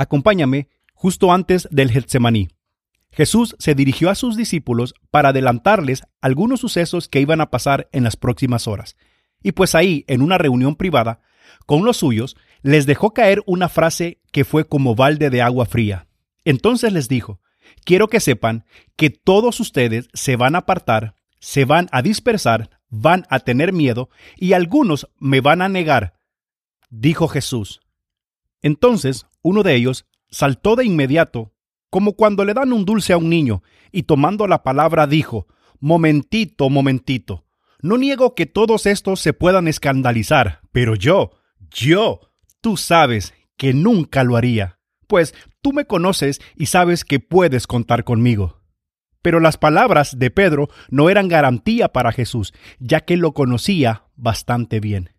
Acompáñame justo antes del Getsemaní. Jesús se dirigió a sus discípulos para adelantarles algunos sucesos que iban a pasar en las próximas horas. Y pues ahí, en una reunión privada, con los suyos, les dejó caer una frase que fue como balde de agua fría. Entonces les dijo, quiero que sepan que todos ustedes se van a apartar, se van a dispersar, van a tener miedo y algunos me van a negar, dijo Jesús. Entonces uno de ellos saltó de inmediato como cuando le dan un dulce a un niño, y tomando la palabra dijo, Momentito, momentito, no niego que todos estos se puedan escandalizar, pero yo, yo, tú sabes que nunca lo haría, pues tú me conoces y sabes que puedes contar conmigo. Pero las palabras de Pedro no eran garantía para Jesús, ya que lo conocía bastante bien.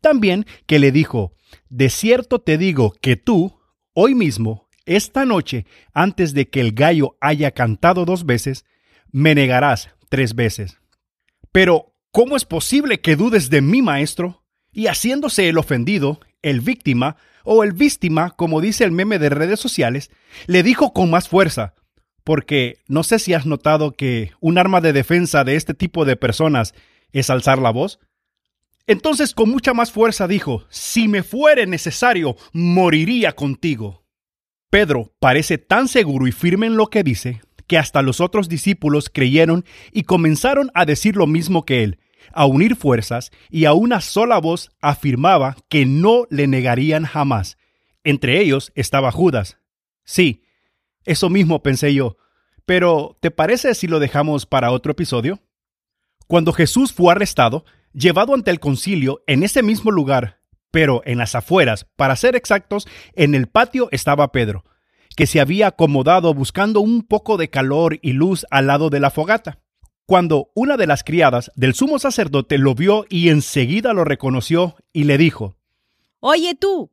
También que le dijo, De cierto te digo que tú, hoy mismo, esta noche, antes de que el gallo haya cantado dos veces, me negarás tres veces. Pero, ¿cómo es posible que dudes de mí, maestro? Y haciéndose el ofendido, el víctima, o el víctima, como dice el meme de redes sociales, le dijo con más fuerza, porque no sé si has notado que un arma de defensa de este tipo de personas es alzar la voz. Entonces con mucha más fuerza dijo, si me fuere necesario, moriría contigo. Pedro parece tan seguro y firme en lo que dice que hasta los otros discípulos creyeron y comenzaron a decir lo mismo que él, a unir fuerzas y a una sola voz afirmaba que no le negarían jamás. Entre ellos estaba Judas. Sí, eso mismo pensé yo. Pero, ¿te parece si lo dejamos para otro episodio? Cuando Jesús fue arrestado, llevado ante el concilio en ese mismo lugar, pero en las afueras, para ser exactos, en el patio estaba Pedro, que se había acomodado buscando un poco de calor y luz al lado de la fogata. Cuando una de las criadas del sumo sacerdote lo vio y enseguida lo reconoció y le dijo, Oye tú.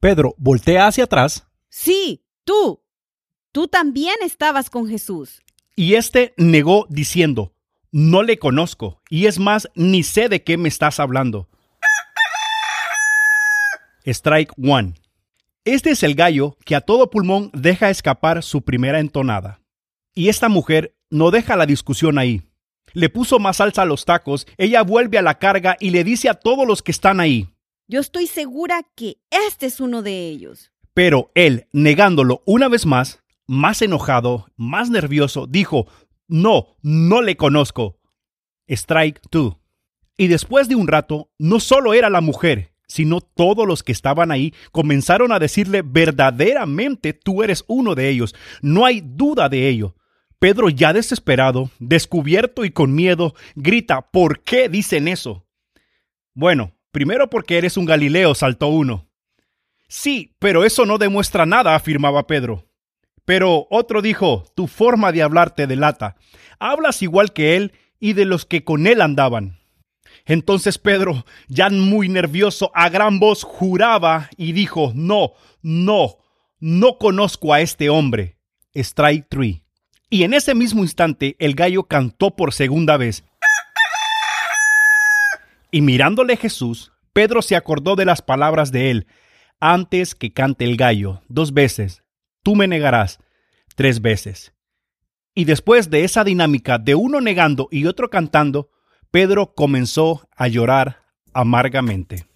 Pedro voltea hacia atrás. Sí, tú. Tú también estabas con Jesús. Y éste negó diciendo, No le conozco, y es más, ni sé de qué me estás hablando. Strike One. Este es el gallo que a todo pulmón deja escapar su primera entonada. Y esta mujer no deja la discusión ahí. Le puso más salsa a los tacos, ella vuelve a la carga y le dice a todos los que están ahí. Yo estoy segura que este es uno de ellos. Pero él, negándolo una vez más, más enojado, más nervioso, dijo, no, no le conozco. Strike two. Y después de un rato, no solo era la mujer, sino todos los que estaban ahí comenzaron a decirle verdaderamente tú eres uno de ellos. No hay duda de ello. Pedro, ya desesperado, descubierto y con miedo, grita, ¿por qué dicen eso? Bueno, primero porque eres un Galileo, saltó uno. Sí, pero eso no demuestra nada, afirmaba Pedro. Pero otro dijo, tu forma de hablar te delata. Hablas igual que él y de los que con él andaban. Entonces Pedro, ya muy nervioso, a gran voz juraba y dijo, no, no, no conozco a este hombre. Strike three. Y en ese mismo instante el gallo cantó por segunda vez. Y mirándole Jesús, Pedro se acordó de las palabras de él, antes que cante el gallo, dos veces, tú me negarás, tres veces. Y después de esa dinámica de uno negando y otro cantando, Pedro comenzó a llorar amargamente.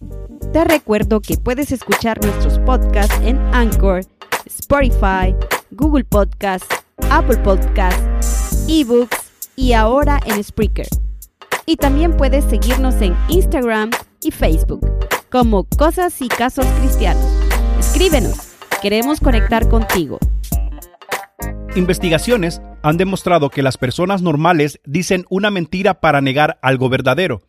Te recuerdo que puedes escuchar nuestros podcasts en Anchor, Spotify, Google Podcasts, Apple Podcasts, eBooks y ahora en Spreaker. Y también puedes seguirnos en Instagram y Facebook como Cosas y Casos Cristianos. Escríbenos, queremos conectar contigo. Investigaciones han demostrado que las personas normales dicen una mentira para negar algo verdadero,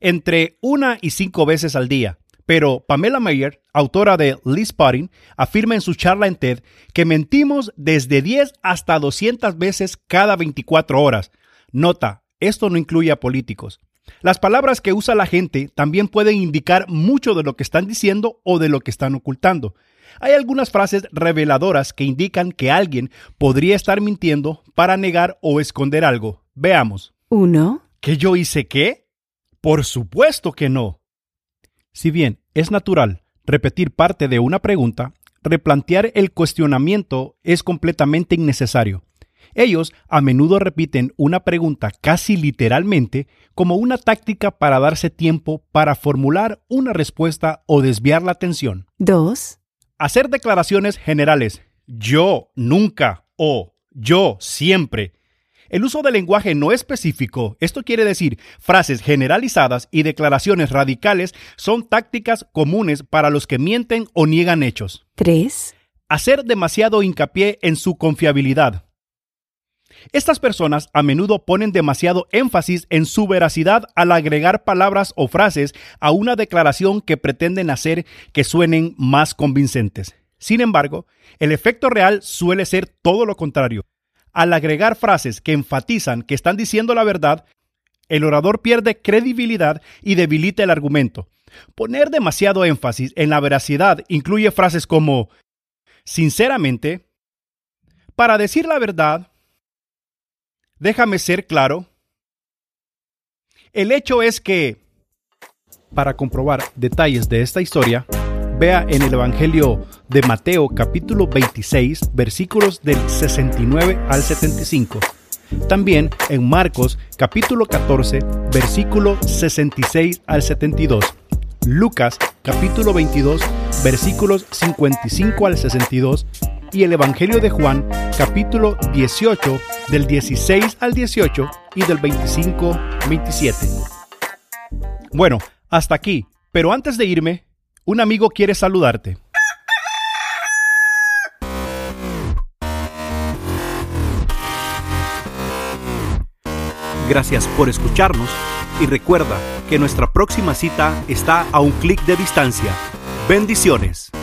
entre una y cinco veces al día. Pero Pamela Mayer, autora de Liz Spotting, afirma en su charla en TED que mentimos desde 10 hasta 200 veces cada 24 horas. Nota, esto no incluye a políticos. Las palabras que usa la gente también pueden indicar mucho de lo que están diciendo o de lo que están ocultando. Hay algunas frases reveladoras que indican que alguien podría estar mintiendo para negar o esconder algo. Veamos. Uno. ¿Que yo hice qué? Por supuesto que no. Si bien es natural repetir parte de una pregunta, replantear el cuestionamiento es completamente innecesario. Ellos a menudo repiten una pregunta casi literalmente como una táctica para darse tiempo para formular una respuesta o desviar la atención. 2. Hacer declaraciones generales. Yo nunca o yo siempre. El uso del lenguaje no específico, esto quiere decir frases generalizadas y declaraciones radicales, son tácticas comunes para los que mienten o niegan hechos. 3. Hacer demasiado hincapié en su confiabilidad. Estas personas a menudo ponen demasiado énfasis en su veracidad al agregar palabras o frases a una declaración que pretenden hacer que suenen más convincentes. Sin embargo, el efecto real suele ser todo lo contrario. Al agregar frases que enfatizan que están diciendo la verdad, el orador pierde credibilidad y debilita el argumento. Poner demasiado énfasis en la veracidad incluye frases como, sinceramente, para decir la verdad, Déjame ser claro. El hecho es que, para comprobar detalles de esta historia, vea en el Evangelio de Mateo capítulo 26 versículos del 69 al 75. También en Marcos capítulo 14 versículo 66 al 72. Lucas capítulo 22 versículos 55 al 62 y el Evangelio de Juan capítulo 18 del 16 al 18 y del 25 al 27. Bueno, hasta aquí, pero antes de irme, un amigo quiere saludarte. Gracias por escucharnos y recuerda que nuestra próxima cita está a un clic de distancia. Bendiciones.